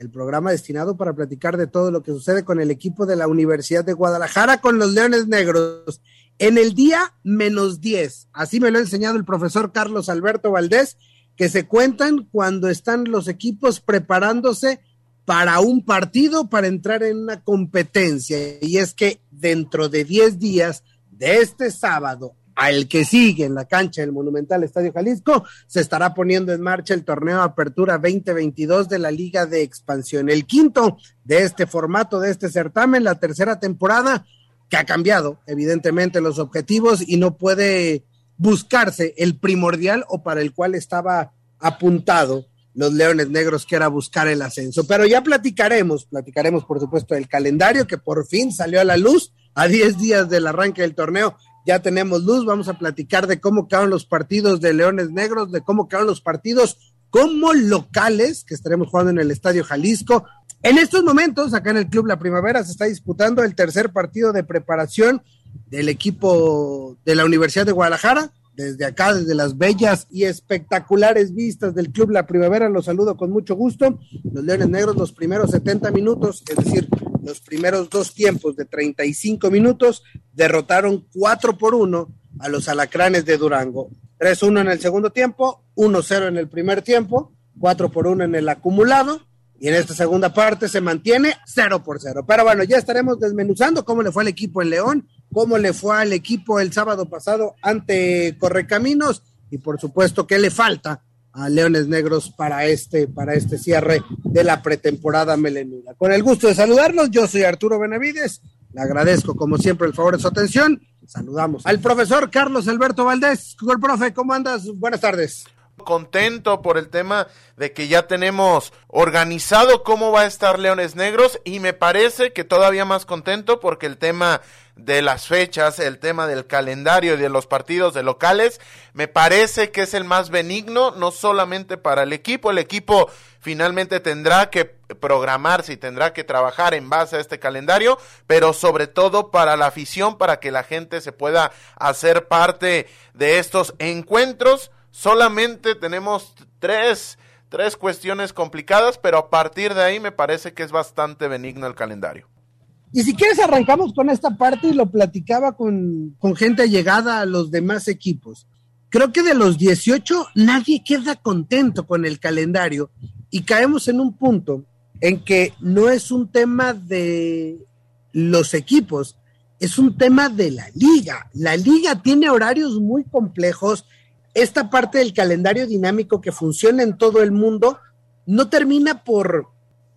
el programa destinado para platicar de todo lo que sucede con el equipo de la Universidad de Guadalajara, con los Leones Negros. En el día menos 10, así me lo ha enseñado el profesor Carlos Alberto Valdés, que se cuentan cuando están los equipos preparándose para un partido, para entrar en una competencia. Y es que dentro de 10 días de este sábado al que sigue en la cancha del Monumental Estadio Jalisco, se estará poniendo en marcha el torneo Apertura 2022 de la Liga de Expansión, el quinto de este formato, de este certamen, la tercera temporada, que ha cambiado evidentemente los objetivos y no puede buscarse el primordial o para el cual estaba apuntado los Leones Negros, que era buscar el ascenso. Pero ya platicaremos, platicaremos por supuesto del calendario que por fin salió a la luz a 10 días del arranque del torneo ya tenemos luz, vamos a platicar de cómo quedaron los partidos de Leones Negros, de cómo quedaron los partidos como locales que estaremos jugando en el Estadio Jalisco. En estos momentos, acá en el Club La Primavera, se está disputando el tercer partido de preparación del equipo de la Universidad de Guadalajara. Desde acá, desde las bellas y espectaculares vistas del Club La Primavera, los saludo con mucho gusto. Los Leones Negros, los primeros 70 minutos, es decir, los primeros dos tiempos de 35 minutos, derrotaron 4 por 1 a los alacranes de Durango. 3-1 en el segundo tiempo, 1-0 en el primer tiempo, 4 por 1 en el acumulado, y en esta segunda parte se mantiene 0 por 0. Pero bueno, ya estaremos desmenuzando cómo le fue al equipo en León, cómo le fue al equipo el sábado pasado ante Correcaminos, y por supuesto qué le falta a Leones Negros para este, para este cierre de la pretemporada melenuda. Con el gusto de saludarlos, yo soy Arturo Benavides, le agradezco como siempre el favor de su atención. Saludamos al profesor Carlos Alberto Valdés. ¿cómo andas? Buenas tardes contento por el tema de que ya tenemos organizado cómo va a estar Leones Negros y me parece que todavía más contento porque el tema de las fechas, el tema del calendario y de los partidos de locales, me parece que es el más benigno, no solamente para el equipo, el equipo finalmente tendrá que programarse y tendrá que trabajar en base a este calendario, pero sobre todo para la afición, para que la gente se pueda hacer parte de estos encuentros. Solamente tenemos tres, tres cuestiones complicadas, pero a partir de ahí me parece que es bastante benigno el calendario. Y si quieres arrancamos con esta parte y lo platicaba con, con gente llegada a los demás equipos. Creo que de los 18 nadie queda contento con el calendario y caemos en un punto en que no es un tema de los equipos, es un tema de la liga. La liga tiene horarios muy complejos. Esta parte del calendario dinámico que funciona en todo el mundo no termina por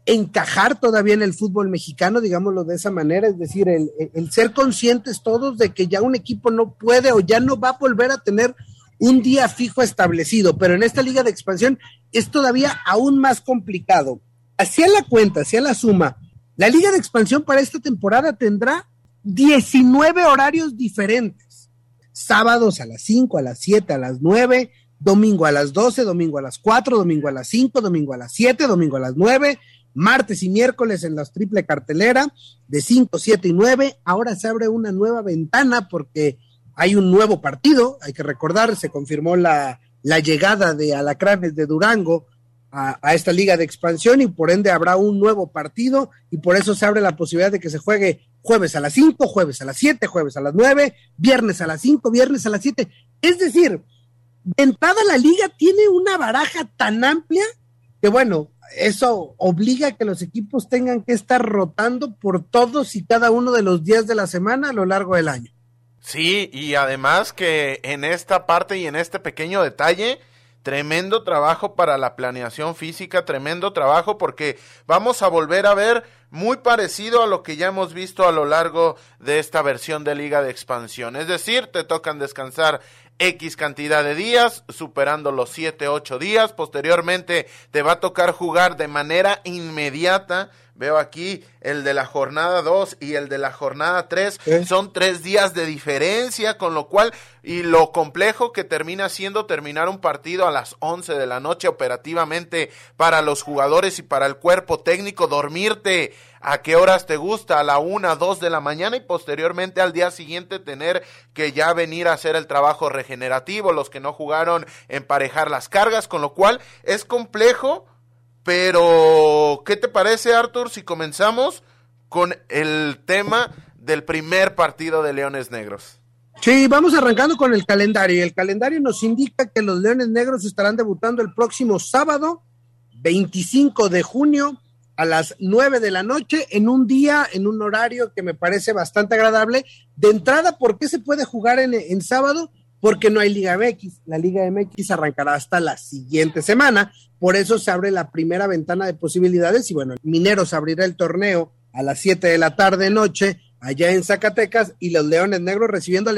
encajar todavía en el fútbol mexicano, digámoslo de esa manera, es decir, el, ser conscientes todos de que ya un equipo no puede o ya no va a volver a tener un día fijo establecido, pero en esta liga de expansión es todavía aún más complicado. Hacia la cuenta, hacia la suma, la liga de expansión para esta temporada tendrá 19 horarios diferentes. Sábados a las 5, a las 7, a las 9, domingo a las 12, domingo a las 4, domingo a las 5, domingo a las 7, domingo a las 9, martes y miércoles en las triple cartelera de 5, 7 y 9. Ahora se abre una nueva ventana porque hay un nuevo partido, hay que recordar, se confirmó la, la llegada de Alacranes de Durango a, a, esta liga de expansión y por ende habrá un nuevo partido y por eso se abre la posibilidad de que se juegue jueves a las 5, jueves a las 7, jueves a las 9, viernes a las 5, viernes a las 7. Es decir, de entrada la liga tiene una baraja tan amplia que bueno, eso obliga a que los equipos tengan que estar rotando por todos y cada uno de los días de la semana a lo largo del año. Sí, y además que en esta parte y en este pequeño detalle, tremendo trabajo para la planeación física, tremendo trabajo porque vamos a volver a ver muy parecido a lo que ya hemos visto a lo largo de esta versión de liga de expansión. Es decir, te tocan descansar X cantidad de días, superando los 7, 8 días. Posteriormente te va a tocar jugar de manera inmediata Veo aquí el de la jornada 2 y el de la jornada 3. Son tres días de diferencia, con lo cual, y lo complejo que termina siendo terminar un partido a las 11 de la noche operativamente para los jugadores y para el cuerpo técnico, dormirte a qué horas te gusta, a la una, dos de la mañana y posteriormente al día siguiente tener que ya venir a hacer el trabajo regenerativo, los que no jugaron, emparejar las cargas, con lo cual es complejo pero, ¿qué te parece, Arthur, si comenzamos con el tema del primer partido de Leones Negros? Sí, vamos arrancando con el calendario. El calendario nos indica que los Leones Negros estarán debutando el próximo sábado, 25 de junio, a las 9 de la noche, en un día, en un horario que me parece bastante agradable. De entrada, ¿por qué se puede jugar en, en sábado? Porque no hay Liga MX. La Liga MX arrancará hasta la siguiente semana, por eso se abre la primera ventana de posibilidades y bueno, Mineros abrirá el torneo a las 7 de la tarde noche allá en Zacatecas y los Leones Negros recibiendo a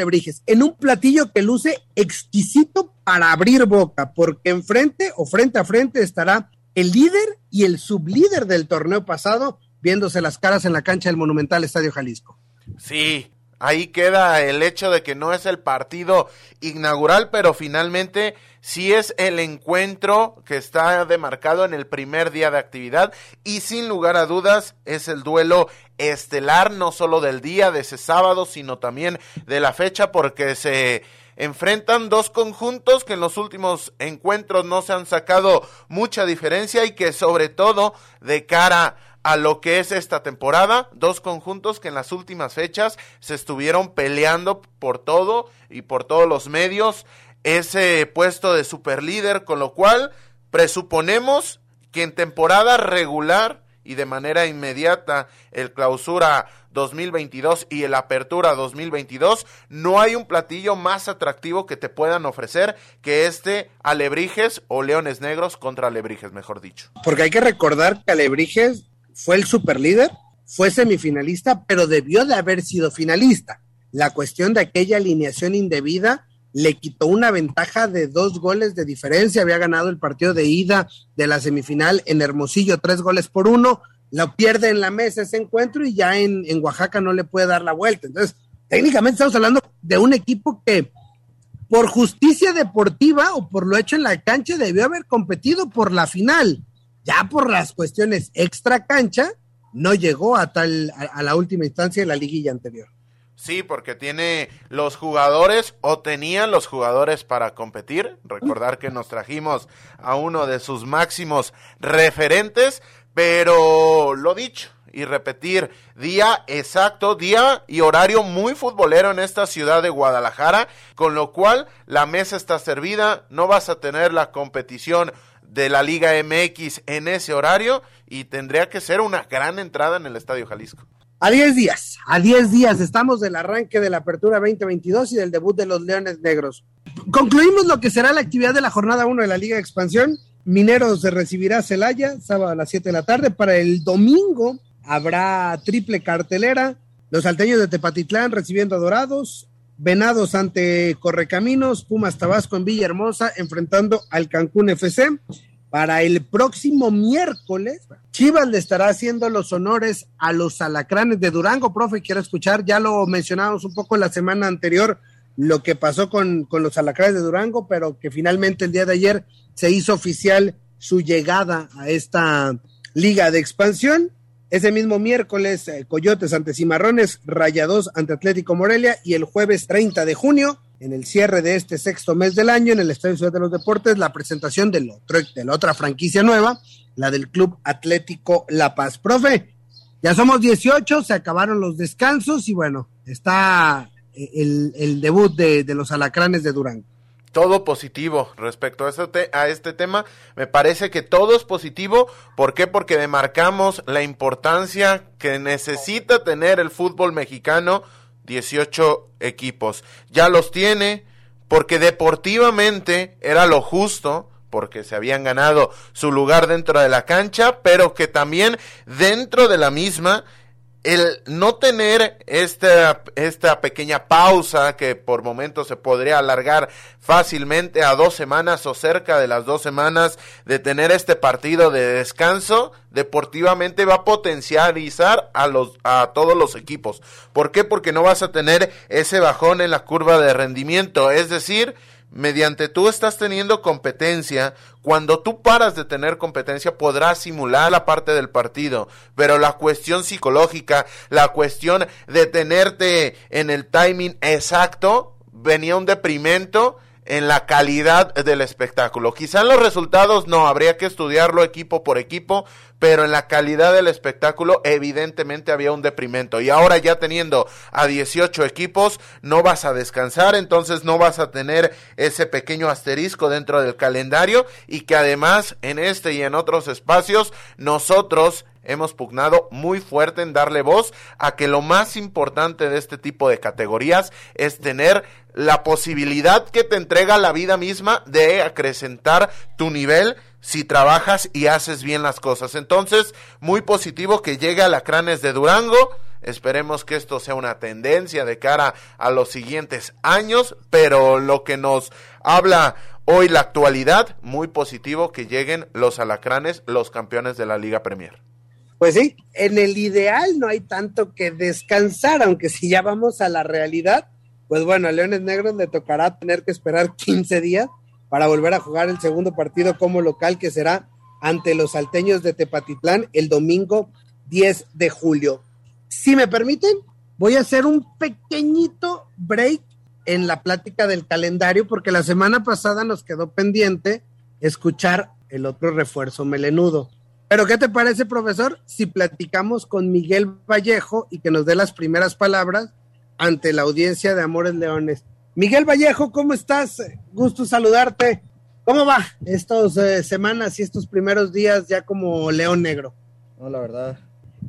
en un platillo que luce exquisito para abrir boca, porque enfrente o frente a frente estará el líder y el sublíder del torneo pasado viéndose las caras en la cancha del Monumental Estadio Jalisco. Sí, Ahí queda el hecho de que no es el partido inaugural, pero finalmente sí es el encuentro que está demarcado en el primer día de actividad. Y sin lugar a dudas es el duelo estelar no solo del día de ese sábado, sino también de la fecha porque se enfrentan dos conjuntos que en los últimos encuentros no se han sacado mucha diferencia y que sobre todo de cara a lo que es esta temporada, dos conjuntos que en las últimas fechas se estuvieron peleando por todo y por todos los medios ese puesto de superlíder, con lo cual presuponemos que en temporada regular y de manera inmediata el clausura 2022 y el apertura 2022, no hay un platillo más atractivo que te puedan ofrecer que este Alebrijes o Leones Negros contra Alebrijes, mejor dicho. Porque hay que recordar que Alebrijes fue el superlíder, fue semifinalista, pero debió de haber sido finalista. La cuestión de aquella alineación indebida le quitó una ventaja de dos goles de diferencia. Había ganado el partido de ida de la semifinal en Hermosillo, tres goles por uno. Lo pierde en la mesa ese encuentro y ya en, en Oaxaca no le puede dar la vuelta. Entonces, técnicamente estamos hablando de un equipo que por justicia deportiva o por lo hecho en la cancha debió haber competido por la final ya por las cuestiones extra cancha, no llegó a tal a, la última instancia de la liguilla anterior. Sí, porque tiene los jugadores o tenían los jugadores para competir. Recordar que nos trajimos a uno de sus máximos referentes, pero lo dicho y repetir, día exacto, día y horario muy futbolero en esta ciudad de Guadalajara, con lo cual la mesa está servida, no vas a tener la competición de la Liga MX en ese horario y tendría que ser una gran entrada en el Estadio Jalisco. A 10 días, a 10 días estamos del arranque de la apertura 2022 y del debut de los Leones Negros. Concluimos lo que será la actividad de la jornada 1 de la Liga de Expansión. Mineros se recibirá Celaya, sábado a las 7 de la tarde. Para el domingo habrá triple cartelera. Los salteños de Tepatitlán recibiendo a Dorados, Venados ante Correcaminos, Pumas Tabasco en Villahermosa enfrentando al Cancún FC. Para el próximo miércoles, Chivas le estará haciendo los honores a los alacranes de Durango. Profe, quiero escuchar, ya lo mencionamos un poco la semana anterior, lo que pasó con, con los alacranes de Durango, pero que finalmente el día de ayer se hizo oficial su llegada a esta liga de expansión. Ese mismo miércoles, eh, Coyotes ante Cimarrones, Rayados ante Atlético Morelia y el jueves 30 de junio, en el cierre de este sexto mes del año, en el Estadio Ciudad de los Deportes, la presentación del otro, de la otra franquicia nueva, la del Club Atlético La Paz. Profe, ya somos 18, se acabaron los descansos y bueno, está eh, el, debut de, de los alacranes de Durango todo positivo respecto a este, a este tema. Me parece que todo es positivo. ¿Por qué? Porque demarcamos la importancia que necesita tener el fútbol mexicano. 18 equipos. Ya los tiene porque deportivamente era lo justo porque se habían ganado su lugar dentro de la cancha, pero que también dentro de la misma el no tener esta, esta pequeña pausa que por momentos se podría alargar fácilmente a dos semanas o cerca de las dos semanas de tener este partido de descanso, deportivamente va a potencializar a los a todos los equipos. ¿Por qué? Porque no vas a tener ese bajón en la curva de rendimiento, es decir, mediante tú estás teniendo competencia, cuando tú paras de tener competencia podrás simular la parte del partido, pero la cuestión psicológica, la cuestión de tenerte en el timing exacto, venía un deprimento en la calidad del espectáculo. Quizá en los resultados no, habría que estudiarlo equipo por equipo, pero en la calidad del espectáculo evidentemente había un deprimento. Y ahora ya teniendo a 18 equipos, no vas a descansar, entonces no vas a tener ese pequeño asterisco dentro del calendario y que además en este y en otros espacios nosotros hemos pugnado muy fuerte en darle voz a que lo más importante de este tipo de categorías es tener la posibilidad que te entrega la vida misma de acrecentar tu nivel si trabajas y haces bien las cosas. Entonces, muy positivo que llegue a Lacranes de Durango. Esperemos que esto sea una tendencia de cara a los siguientes años, pero lo que nos habla hoy la actualidad, muy positivo que lleguen los alacranes, los campeones de la Liga Premier. Pues sí, en el ideal no hay tanto que descansar, aunque si ya vamos a la realidad, pues bueno, a Leones Negros le tocará tener que esperar 15 días para volver a jugar el segundo partido como local que será ante los salteños de Tepatitlán el domingo 10 de julio. Si me permiten, voy a hacer un pequeñito break en la plática del calendario porque la semana pasada nos quedó pendiente escuchar el otro refuerzo melenudo. Pero ¿qué te parece, profesor, si platicamos con Miguel Vallejo y que nos dé las primeras palabras ante la audiencia de Amores Leones? Miguel Vallejo, ¿cómo estás? Gusto saludarte. ¿Cómo va estas eh, semanas y estos primeros días ya como León Negro? No, la verdad,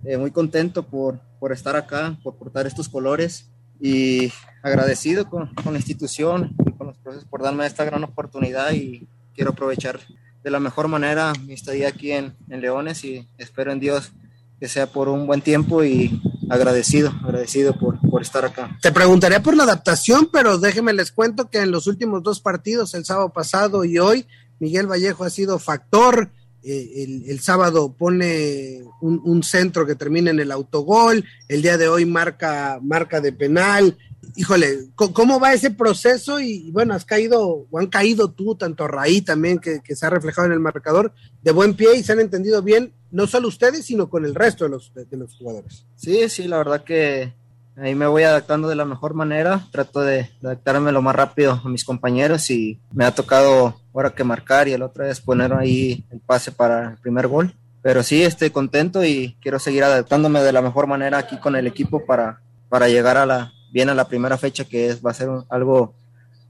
eh, muy contento por, por estar acá, por portar estos colores y agradecido con, con la institución y con los profesores por darme esta gran oportunidad y quiero aprovechar de la mejor manera mi estadía aquí en, en Leones y espero en Dios que sea por un buen tiempo y agradecido, agradecido por, por, estar acá. Te preguntaría por la adaptación, pero déjenme les cuento que en los últimos dos partidos, el sábado pasado y hoy, Miguel Vallejo ha sido factor. Eh, el, el, sábado pone un, un, centro que termina en el autogol, el día de hoy marca, marca de penal, híjole, ¿cómo va ese proceso? Y bueno, has caído, o han caído tú, tanto Raí también, que, se ha reflejado en el marcador, de buen pie y se han entendido bien, no solo ustedes, sino con el resto de los, de, los jugadores. Sí, sí, la verdad que ahí me voy adaptando de la mejor manera, trato de, adaptarme lo más rápido a mis compañeros y me ha tocado ahora que marcar y el otra vez poner ahí el pase para el primer gol. Pero sí, estoy contento y quiero seguir adaptándome de la mejor manera aquí con el equipo para, para llegar a la, viene la primera fecha que es, va a ser un, algo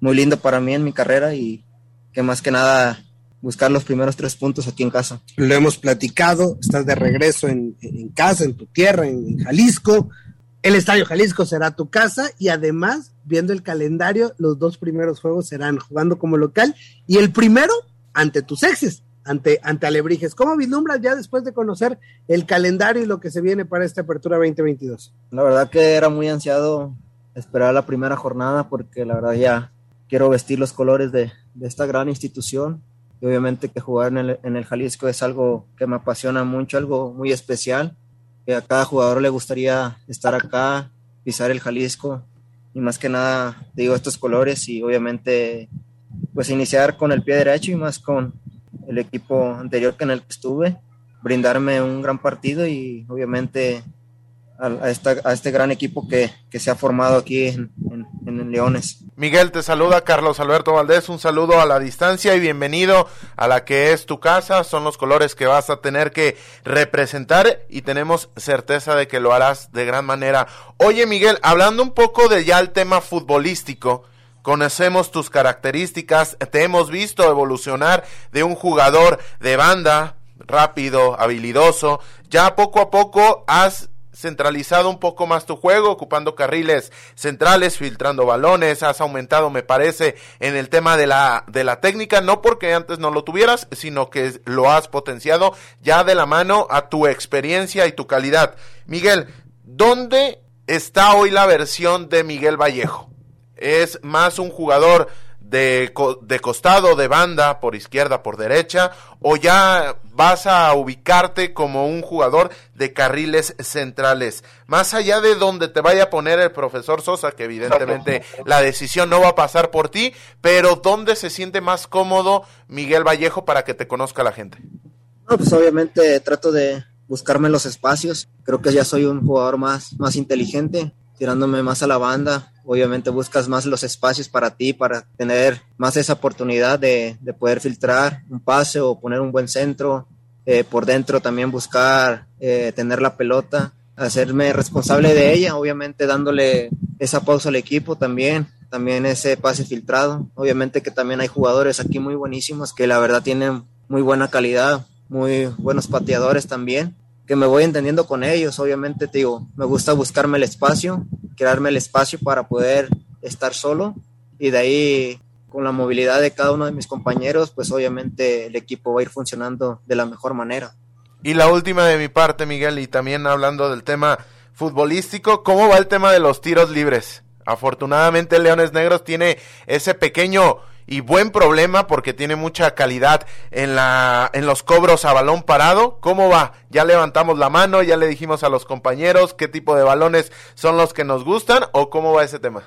muy lindo para mí en mi carrera y que más que nada buscar los primeros tres puntos aquí en casa. Lo hemos platicado, estás de regreso en, en casa, en tu tierra, en, en, Jalisco. El Estadio Jalisco será tu casa y además, viendo el calendario, los dos primeros juegos serán jugando como local y el primero ante tus exes, ante, ante Alebrijes. ¿Cómo vislumbras ya después de conocer el calendario y lo que se viene para esta apertura 2022? La verdad que era muy ansiado esperar la primera jornada porque la verdad ya quiero vestir los colores de, esta gran institución. Y obviamente que jugar en el, en el, Jalisco es algo que me apasiona mucho, algo muy especial, que a cada jugador le gustaría estar acá, pisar el Jalisco y más que nada digo estos colores y obviamente pues iniciar con el pie derecho y más con el equipo anterior que en el que estuve, brindarme un gran partido y obviamente a, a, este gran equipo que, que se ha formado aquí en, en, en, Leones. Miguel, te saluda Carlos Alberto Valdés, un saludo a la distancia y bienvenido a la que es tu casa, son los colores que vas a tener que representar y tenemos certeza de que lo harás de gran manera. Oye Miguel, hablando un poco de ya el tema futbolístico, conocemos tus características, te hemos visto evolucionar de un jugador de banda, rápido, habilidoso, ya poco a poco has centralizado un poco más tu juego, ocupando carriles centrales, filtrando balones, has aumentado, me parece, en el tema de la, de la técnica, no porque antes no lo tuvieras, sino que lo has potenciado ya de la mano a tu experiencia y tu calidad. Miguel, ¿dónde está hoy la versión de Miguel Vallejo? ¿Es más un jugador de, de, costado, de banda, por izquierda, por derecha, o ya vas a ubicarte como un jugador de carriles centrales. Más allá de donde te vaya a poner el profesor Sosa, que evidentemente la decisión no va a pasar por ti, pero ¿dónde se siente más cómodo Miguel Vallejo para que te conozca la gente? No, pues obviamente trato de buscarme los espacios. Creo que ya soy un jugador más, más inteligente, tirándome más a la banda, obviamente buscas más los espacios para ti, para tener más esa oportunidad de, poder filtrar un pase o poner un buen centro. Eh, por dentro también buscar eh, tener la pelota, hacerme responsable de ella, obviamente dándole esa pausa al equipo también, también ese pase filtrado. Obviamente que también hay jugadores aquí muy buenísimos que la verdad tienen muy buena calidad, muy buenos pateadores también que me voy entendiendo con ellos. Obviamente, te digo, me gusta buscarme el espacio, crearme el espacio para poder estar solo y de ahí con la movilidad de cada uno de mis compañeros, pues obviamente el equipo va a ir funcionando de la mejor manera. Y la última de mi parte, Miguel, y también hablando del tema futbolístico, ¿cómo va el tema de los tiros libres? Afortunadamente Leones Negros tiene ese pequeño y buen problema porque tiene mucha calidad en la en los cobros a balón parado. ¿Cómo va? Ya levantamos la mano, ya le dijimos a los compañeros qué tipo de balones son los que nos gustan o cómo va ese tema.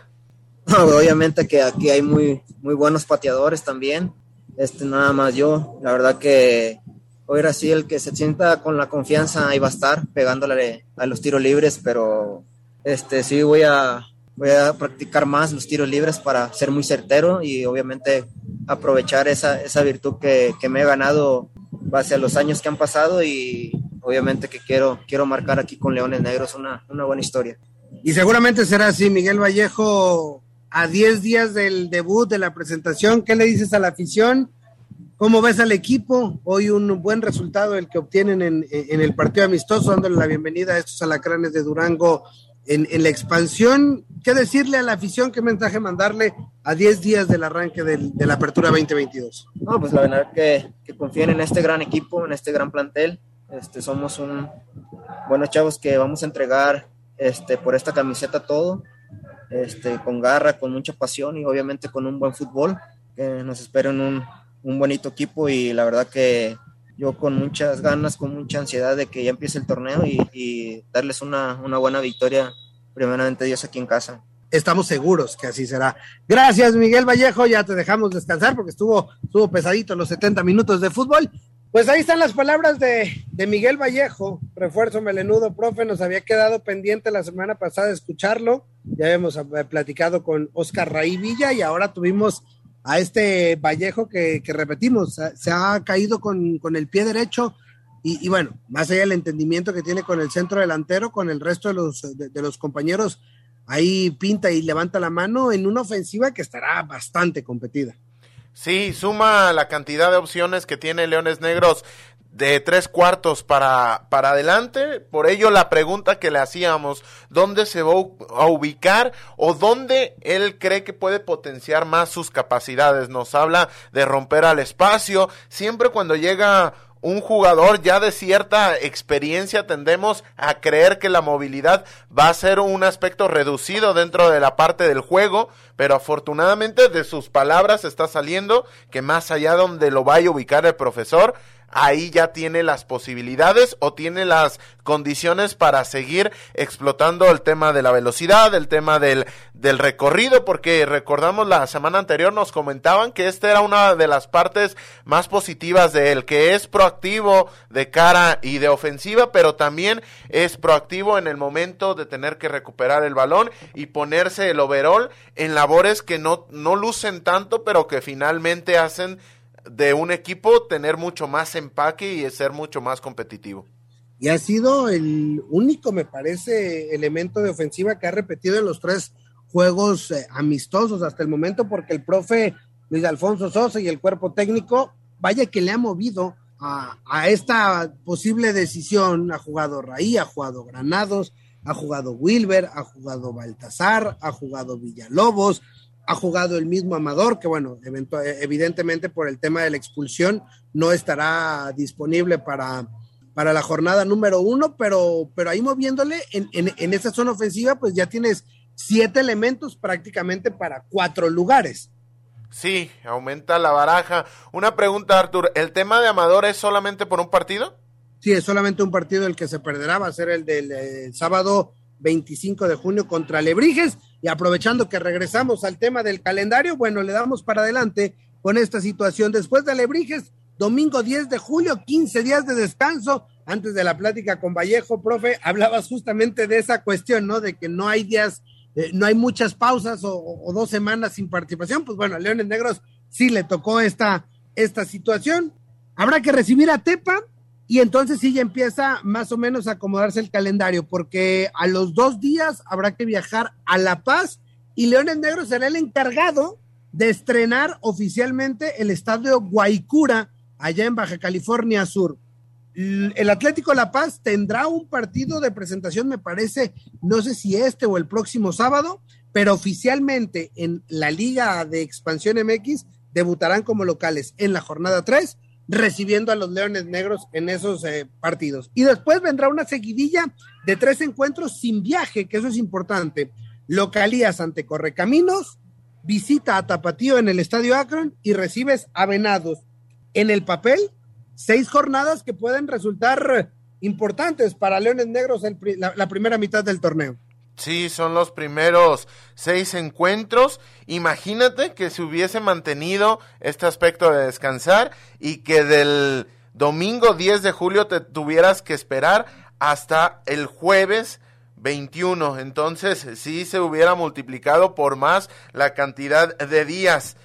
obviamente que aquí hay muy muy buenos pateadores también. Este nada más yo, la verdad que hoy así el que se sienta con la confianza ahí va a estar pegándole a los tiros libres, pero este sí voy a voy a practicar más los tiros libres para ser muy certero y obviamente aprovechar esa, esa virtud que, que, me he ganado base a los años que han pasado y obviamente que quiero, quiero marcar aquí con Leones Negros una, una buena historia. Y seguramente será así, Miguel Vallejo, a 10 días del debut, de la presentación, ¿qué le dices a la afición? ¿Cómo ves al equipo? Hoy un buen resultado el que obtienen en, en el partido amistoso, dándole la bienvenida a estos alacranes de Durango en, la expansión, ¿qué decirle a la afición? ¿Qué mensaje mandarle a 10 días del arranque de la apertura 2022? No, pues la verdad que, que confíen en este gran equipo, en este gran plantel. Este, somos un buenos chavos que vamos a entregar este, por esta camiseta todo, este, con garra, con mucha pasión y obviamente con un buen fútbol. Que nos esperen un, un bonito equipo y la verdad que yo con muchas ganas, con mucha ansiedad de que ya empiece el torneo y, darles una, una, buena victoria, primeramente Dios aquí en casa. Estamos seguros que así será. Gracias, Miguel Vallejo. Ya te dejamos descansar porque estuvo, estuvo pesadito los 70 minutos de fútbol. Pues ahí están las palabras de, de Miguel Vallejo, refuerzo melenudo, profe. Nos había quedado pendiente la semana pasada escucharlo. Ya habíamos eh, platicado con Oscar Raí Villa y ahora tuvimos a este Vallejo que, repetimos, se ha caído con, el pie derecho y, bueno, más allá del entendimiento que tiene con el centro delantero, con el resto de los, de, los compañeros, ahí pinta y levanta la mano en una ofensiva que estará bastante competida. Sí, suma la cantidad de opciones que tiene Leones Negros de tres cuartos para, para adelante. Por ello la pregunta que le hacíamos, ¿dónde se va a ubicar o dónde él cree que puede potenciar más sus capacidades? Nos habla de romper al espacio. Siempre cuando llega un jugador ya de cierta experiencia tendemos a creer que la movilidad va a ser un aspecto reducido dentro de la parte del juego, pero afortunadamente de sus palabras está saliendo que más allá donde lo vaya a ubicar el profesor, ahí ya tiene las posibilidades o tiene las condiciones para seguir explotando el tema de la velocidad, el tema del, del recorrido, porque recordamos la semana anterior nos comentaban que esta era una de las partes más positivas de él, que es proactivo de cara y de ofensiva, pero también es proactivo en el momento de tener que recuperar el balón y ponerse el overall en labores que no, no lucen tanto, pero que finalmente hacen de un equipo tener mucho más empaque y ser mucho más competitivo. Y ha sido el único, me parece, elemento de ofensiva que ha repetido en los tres juegos eh, amistosos hasta el momento, porque el profe Luis Alfonso Sosa y el cuerpo técnico, vaya que le ha movido a, esta posible decisión. Ha jugado Raí, ha jugado Granados, ha jugado Wilber, ha jugado Baltasar, ha jugado Villalobos, ha jugado el mismo Amador, que bueno, evidentemente por el tema de la expulsión no estará disponible para, para la jornada número uno, pero, pero ahí moviéndole en, en, en esa zona ofensiva, pues ya tienes siete elementos prácticamente para cuatro lugares. Sí, aumenta la baraja. Una pregunta, Artur, ¿el tema de Amador es solamente por un partido? Sí, es solamente un partido el que se perderá, va a ser el del eh, sábado 25 de junio contra Lebrijes. Y aprovechando que regresamos al tema del calendario, bueno, le damos para adelante con esta situación. Después de Lebrijes, domingo 10 de julio, 15 días de descanso. Antes de la plática con Vallejo, profe, hablabas justamente de esa cuestión, ¿no? De que no hay días, eh, no hay muchas pausas o, dos semanas sin participación. Pues bueno, a Leones Negros sí le tocó esta, esta situación. Habrá que recibir a Tepa, y entonces sí ya empieza más o menos a acomodarse el calendario, porque a los dos días habrá que viajar a La Paz y Leones Negros será el encargado de estrenar oficialmente el estadio Guaycura allá en Baja California Sur. El Atlético La Paz tendrá un partido de presentación, me parece, no sé si este o el próximo sábado, pero oficialmente en la Liga de Expansión MX debutarán como locales en la jornada 3 recibiendo a los Leones Negros en esos eh, partidos. Y después vendrá una seguidilla de tres encuentros sin viaje, que eso es importante. Localías ante Correcaminos, visita a Tapatío en el Estadio Akron y recibes a Venados. En el papel, seis jornadas que pueden resultar importantes para Leones Negros la, la primera mitad del torneo. Sí, son los primeros seis encuentros. Imagínate que se hubiese mantenido este aspecto de descansar y que del domingo 10 de julio te tuvieras que esperar hasta el jueves 21. Entonces, sí se hubiera multiplicado por más la cantidad de días.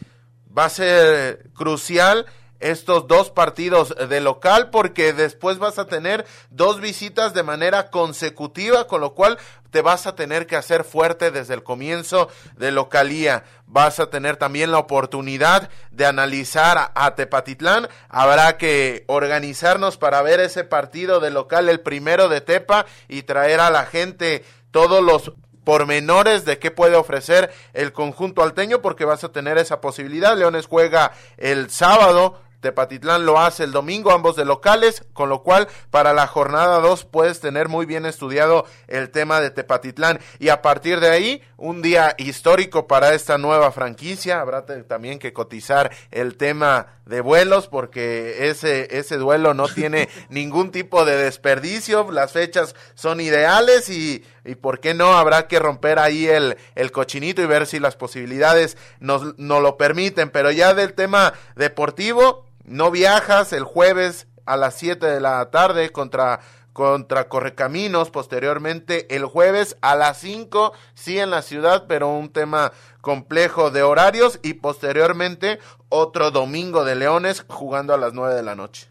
Va a ser crucial estos dos partidos de local porque después vas a tener dos visitas de manera consecutiva, con lo cual te vas a tener que hacer fuerte desde el comienzo de localía. Vas a tener también la oportunidad de analizar a Tepatitlán. Habrá que organizarnos para ver ese partido de local, el primero de Tepa, y traer a la gente todos los pormenores de qué puede ofrecer el conjunto alteño porque vas a tener esa posibilidad. Leones juega el sábado Tepatitlán lo hace el domingo, ambos de locales, con lo cual para la jornada 2 puedes tener muy bien estudiado el tema de Tepatitlán. Y a partir de ahí, un día histórico para esta nueva franquicia. Habrá también que cotizar el tema de vuelos porque ese, ese duelo no tiene ningún tipo de desperdicio. Las fechas son ideales y, y por qué no habrá que romper ahí el, el cochinito y ver si las posibilidades nos, nos lo permiten. Pero ya del tema deportivo, no viajas el jueves a las 7 de la tarde contra contra Correcaminos, posteriormente el jueves a las 5, sí en la ciudad, pero un tema complejo de horarios y posteriormente otro domingo de Leones jugando a las 9 de la noche.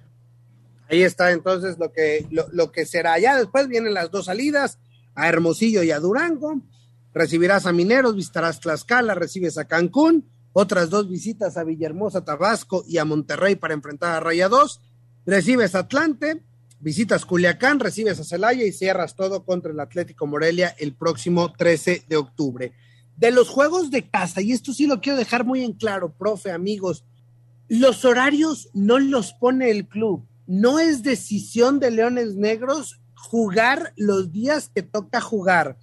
Ahí está entonces lo que, lo, lo que será. Ya después vienen las dos salidas a Hermosillo y a Durango. Recibirás a Mineros, visitarás Tlaxcala, recibes a Cancún, otras dos visitas a Villahermosa, Tabasco y a Monterrey para enfrentar a Rayados. Recibes a Atlante, visitas Culiacán, recibes a Celaya y cierras todo contra el Atlético Morelia el próximo 13 de octubre. De los juegos de casa, y esto sí lo quiero dejar muy en claro, profe, amigos, los horarios no los pone el club. No es decisión de Leones Negros jugar los días que toca jugar.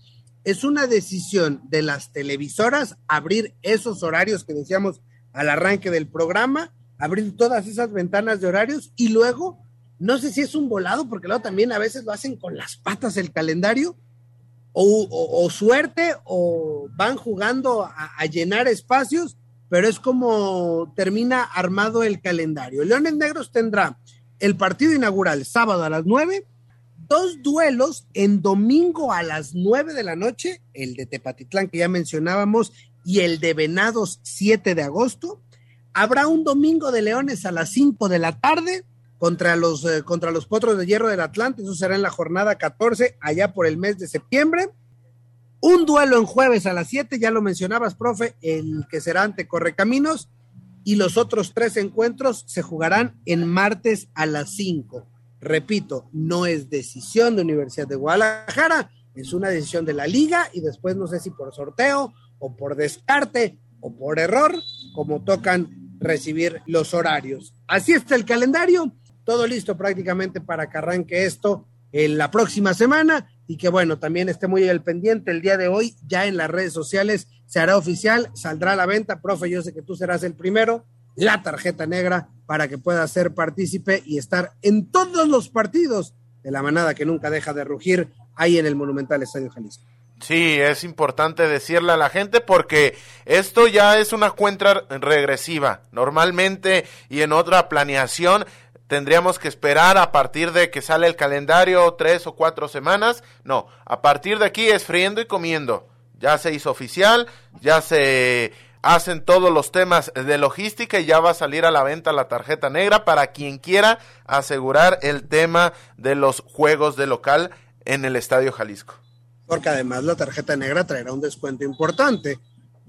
Es una decisión de las televisoras abrir esos horarios que decíamos al arranque del programa, abrir todas esas ventanas de horarios y luego no sé si es un volado, porque luego también a veces lo hacen con las patas el calendario, o, suerte, o van jugando a, a, llenar espacios, pero es como termina armado el calendario. Leones Negros tendrá el partido inaugural sábado a las 9, dos duelos en domingo a las 9 de la noche, el de Tepatitlán que ya mencionábamos, y el de Venados 7 de agosto. Habrá un domingo de Leones a las 5 de la tarde, contra los, eh, contra los Potros de Hierro del Atlante, eso será en la jornada 14, allá por el mes de septiembre. Un duelo en jueves a las 7, ya lo mencionabas, profe, el que será ante Correcaminos, y los otros tres encuentros se jugarán en martes a las 5. Repito, no es decisión de Universidad de Guadalajara, es una decisión de la liga y después no sé si por sorteo o por descarte o por error, como tocan recibir los horarios. Así está el calendario todo listo prácticamente para que arranque esto en la próxima semana y que bueno, también esté muy pendiente el día de hoy, ya en las redes sociales se hará oficial, saldrá a la venta, profe, yo sé que tú serás el primero, la tarjeta negra para que pueda ser partícipe y estar en todos los partidos de la manada que nunca deja de rugir ahí en el Monumental Estadio Jalisco. Sí, es importante decirle a la gente porque esto ya es una cuenta regresiva. Normalmente y en otra planeación tendríamos que esperar a partir de que sale el calendario tres o cuatro semanas. No, a partir de aquí es friendo y comiendo. Ya se hizo oficial, ya se hacen todos los temas de logística y ya va a salir a la venta la tarjeta negra para quien quiera asegurar el tema de los juegos de local en el Estadio Jalisco. Porque además la tarjeta negra traerá un descuento importante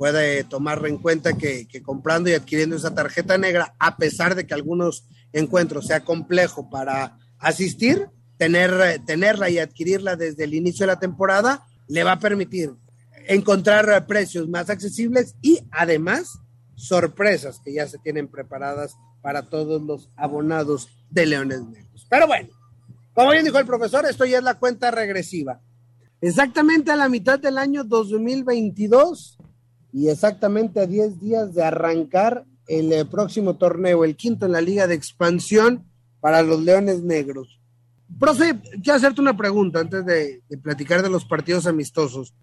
puede tomar en cuenta que, comprando y adquiriendo esa tarjeta negra, a pesar de que algunos encuentros sea complejo para asistir, tener, tenerla y adquirirla desde el inicio de la temporada le va a permitir encontrar precios más accesibles y además sorpresas que ya se tienen preparadas para todos los abonados de Leones Negros. Pero bueno, como bien dijo el profesor, esto ya es la cuenta regresiva. Exactamente a la mitad del año 2022 y exactamente a 10 días de arrancar el eh, próximo torneo, el quinto en la Liga de Expansión para los Leones Negros. Profe, quiero hacerte una pregunta antes de, platicar de los partidos amistosos.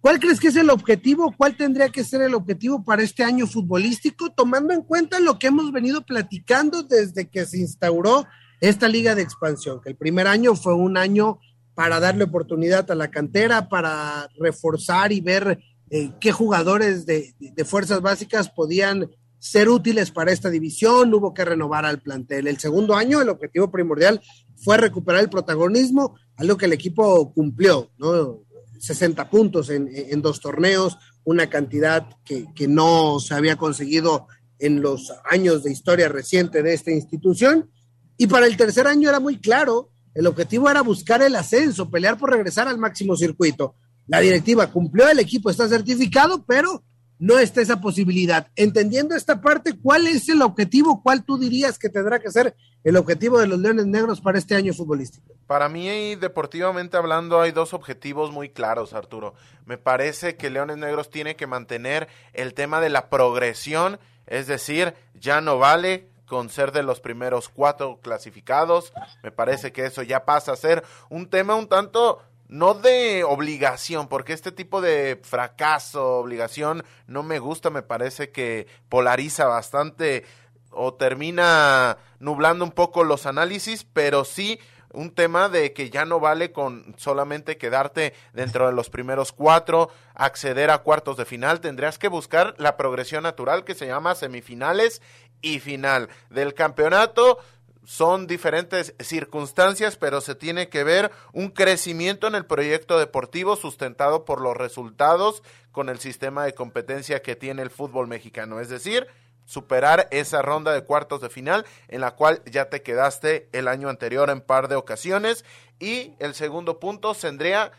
¿Cuál crees que es el objetivo? ¿Cuál tendría que ser el objetivo para este año futbolístico, tomando en cuenta lo que hemos venido platicando desde que se instauró esta liga de expansión? Que el primer año fue un año para darle oportunidad a la cantera, para reforzar y ver eh, qué jugadores de, fuerzas básicas podían ser útiles para esta división, hubo que renovar al plantel. El segundo año, el objetivo primordial fue recuperar el protagonismo, algo que el equipo cumplió, ¿no? 60 puntos en, dos torneos, una cantidad que, que, no se había conseguido en los años de historia reciente de esta institución. Y para el tercer año era muy claro, el objetivo era buscar el ascenso, pelear por regresar al máximo circuito. La directiva cumplió, el equipo está certificado, pero no está esa posibilidad. Entendiendo esta parte, ¿cuál es el objetivo? ¿Cuál tú dirías que tendrá que ser el objetivo de los Leones Negros para este año futbolístico? Para mí, deportivamente hablando, hay dos objetivos muy claros, Arturo. Me parece que Leones Negros tiene que mantener el tema de la progresión, es decir, ya no vale con ser de los primeros cuatro clasificados. Me parece que eso ya pasa a ser un tema un tanto no de obligación, porque este tipo de fracaso, obligación, no me gusta, me parece que polariza bastante o termina nublando un poco los análisis, pero sí un tema de que ya no vale con solamente quedarte dentro de los primeros cuatro, acceder a cuartos de final, tendrías que buscar la progresión natural que se llama semifinales y final del campeonato son diferentes circunstancias, pero se tiene que ver un crecimiento en el proyecto deportivo sustentado por los resultados con el sistema de competencia que tiene el fútbol mexicano. Es decir, superar esa ronda de cuartos de final en la cual ya te quedaste el año anterior en par de ocasiones. Y el segundo punto tendría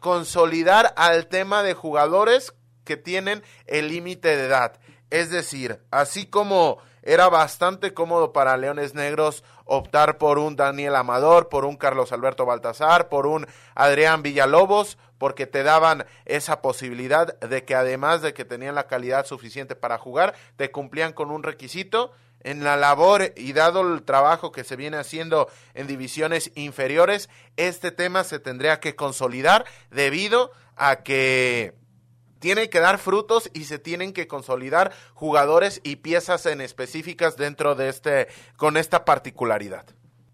consolidar al tema de jugadores que tienen el límite de edad. Es decir, así como era bastante cómodo para Leones Negros optar por un Daniel Amador, por un Carlos Alberto Baltasar, por un Adrián Villalobos, porque te daban esa posibilidad de que además de que tenían la calidad suficiente para jugar, te cumplían con un requisito en la labor y dado el trabajo que se viene haciendo en divisiones inferiores, este tema se tendría que consolidar debido a que tiene que dar frutos y se tienen que consolidar jugadores y piezas en específicas dentro de este con esta particularidad.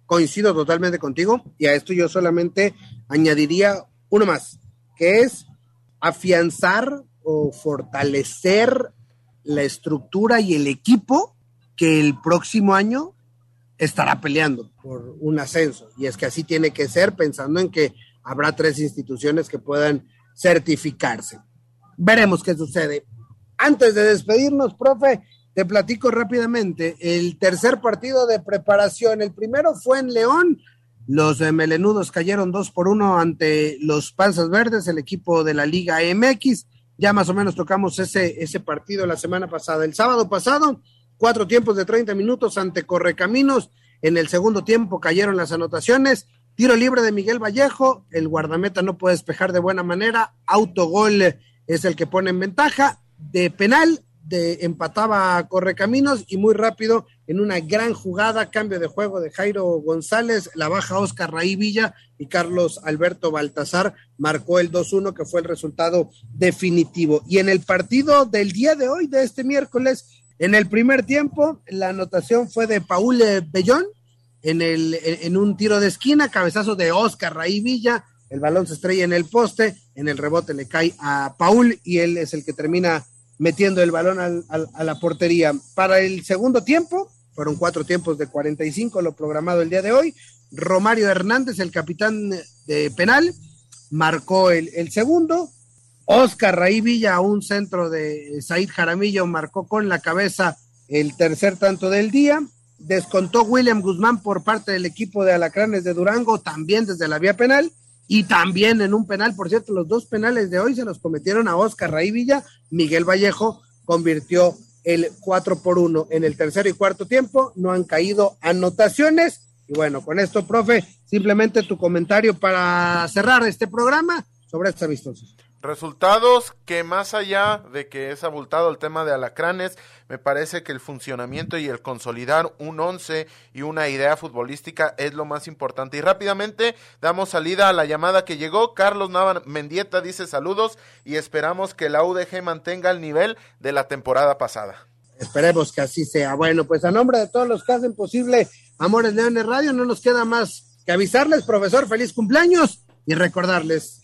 Coincido totalmente contigo y a esto yo solamente añadiría uno más, que es afianzar o fortalecer la estructura y el equipo que el próximo año estará peleando por un ascenso. Y es que así tiene que ser, pensando en que habrá tres instituciones que puedan certificarse veremos qué sucede. Antes de despedirnos, profe, te platico rápidamente. El tercer partido de preparación, el primero fue en León. Los melenudos cayeron dos por uno ante los Panzas Verdes, el equipo de la Liga MX. Ya más o menos tocamos ese, ese partido la semana pasada. El sábado pasado, cuatro tiempos de 30 minutos ante Correcaminos En el segundo tiempo cayeron las anotaciones. Tiro libre de Miguel Vallejo, el guardameta no puede despejar de buena manera, autogol es el que pone en ventaja, de penal de, empataba Correcaminos y muy rápido en una gran jugada, cambio de juego de Jairo González, la baja Oscar Raí Villa y Carlos Alberto Baltazar marcó el 2-1 que fue el resultado definitivo. Y en el partido del día de hoy, de este miércoles, en el primer tiempo, la anotación fue de Paul Bellón, en, el, en un tiro de esquina, cabezazo de Oscar Raí Villa, el balón se estrella en el poste, en el rebote le cae a Paul y él es el que termina metiendo el balón al, a la portería. Para el segundo tiempo, fueron cuatro tiempos de 45 lo programado el día de hoy, Romario Hernández, el capitán de penal, marcó el, el segundo, Oscar Raí Villa, un centro de Said Jaramillo, marcó con la cabeza el tercer tanto del día, descontó William Guzmán por parte del equipo de Alacranes de Durango, también desde la vía penal, y también en un penal, por cierto, los dos penales de hoy se los cometieron a Oscar Raí Villa, Miguel Vallejo convirtió el 4 por 1 en el tercer y cuarto tiempo, no han caído anotaciones. Y bueno, con esto, profe, simplemente tu comentario para cerrar este programa sobre estos amistosos. Resultados que más allá de que es abultado el tema de alacranes, me parece que el funcionamiento y el consolidar un once y una idea futbolística es lo más importante. Y rápidamente damos salida a la llamada que llegó. Carlos Nava Mendieta dice saludos y esperamos que la UDG mantenga el nivel de la temporada pasada. Esperemos que así sea. Bueno, pues a nombre de todos los que hacen posible Amores Leones Radio, no nos queda más que avisarles, profesor, feliz cumpleaños y recordarles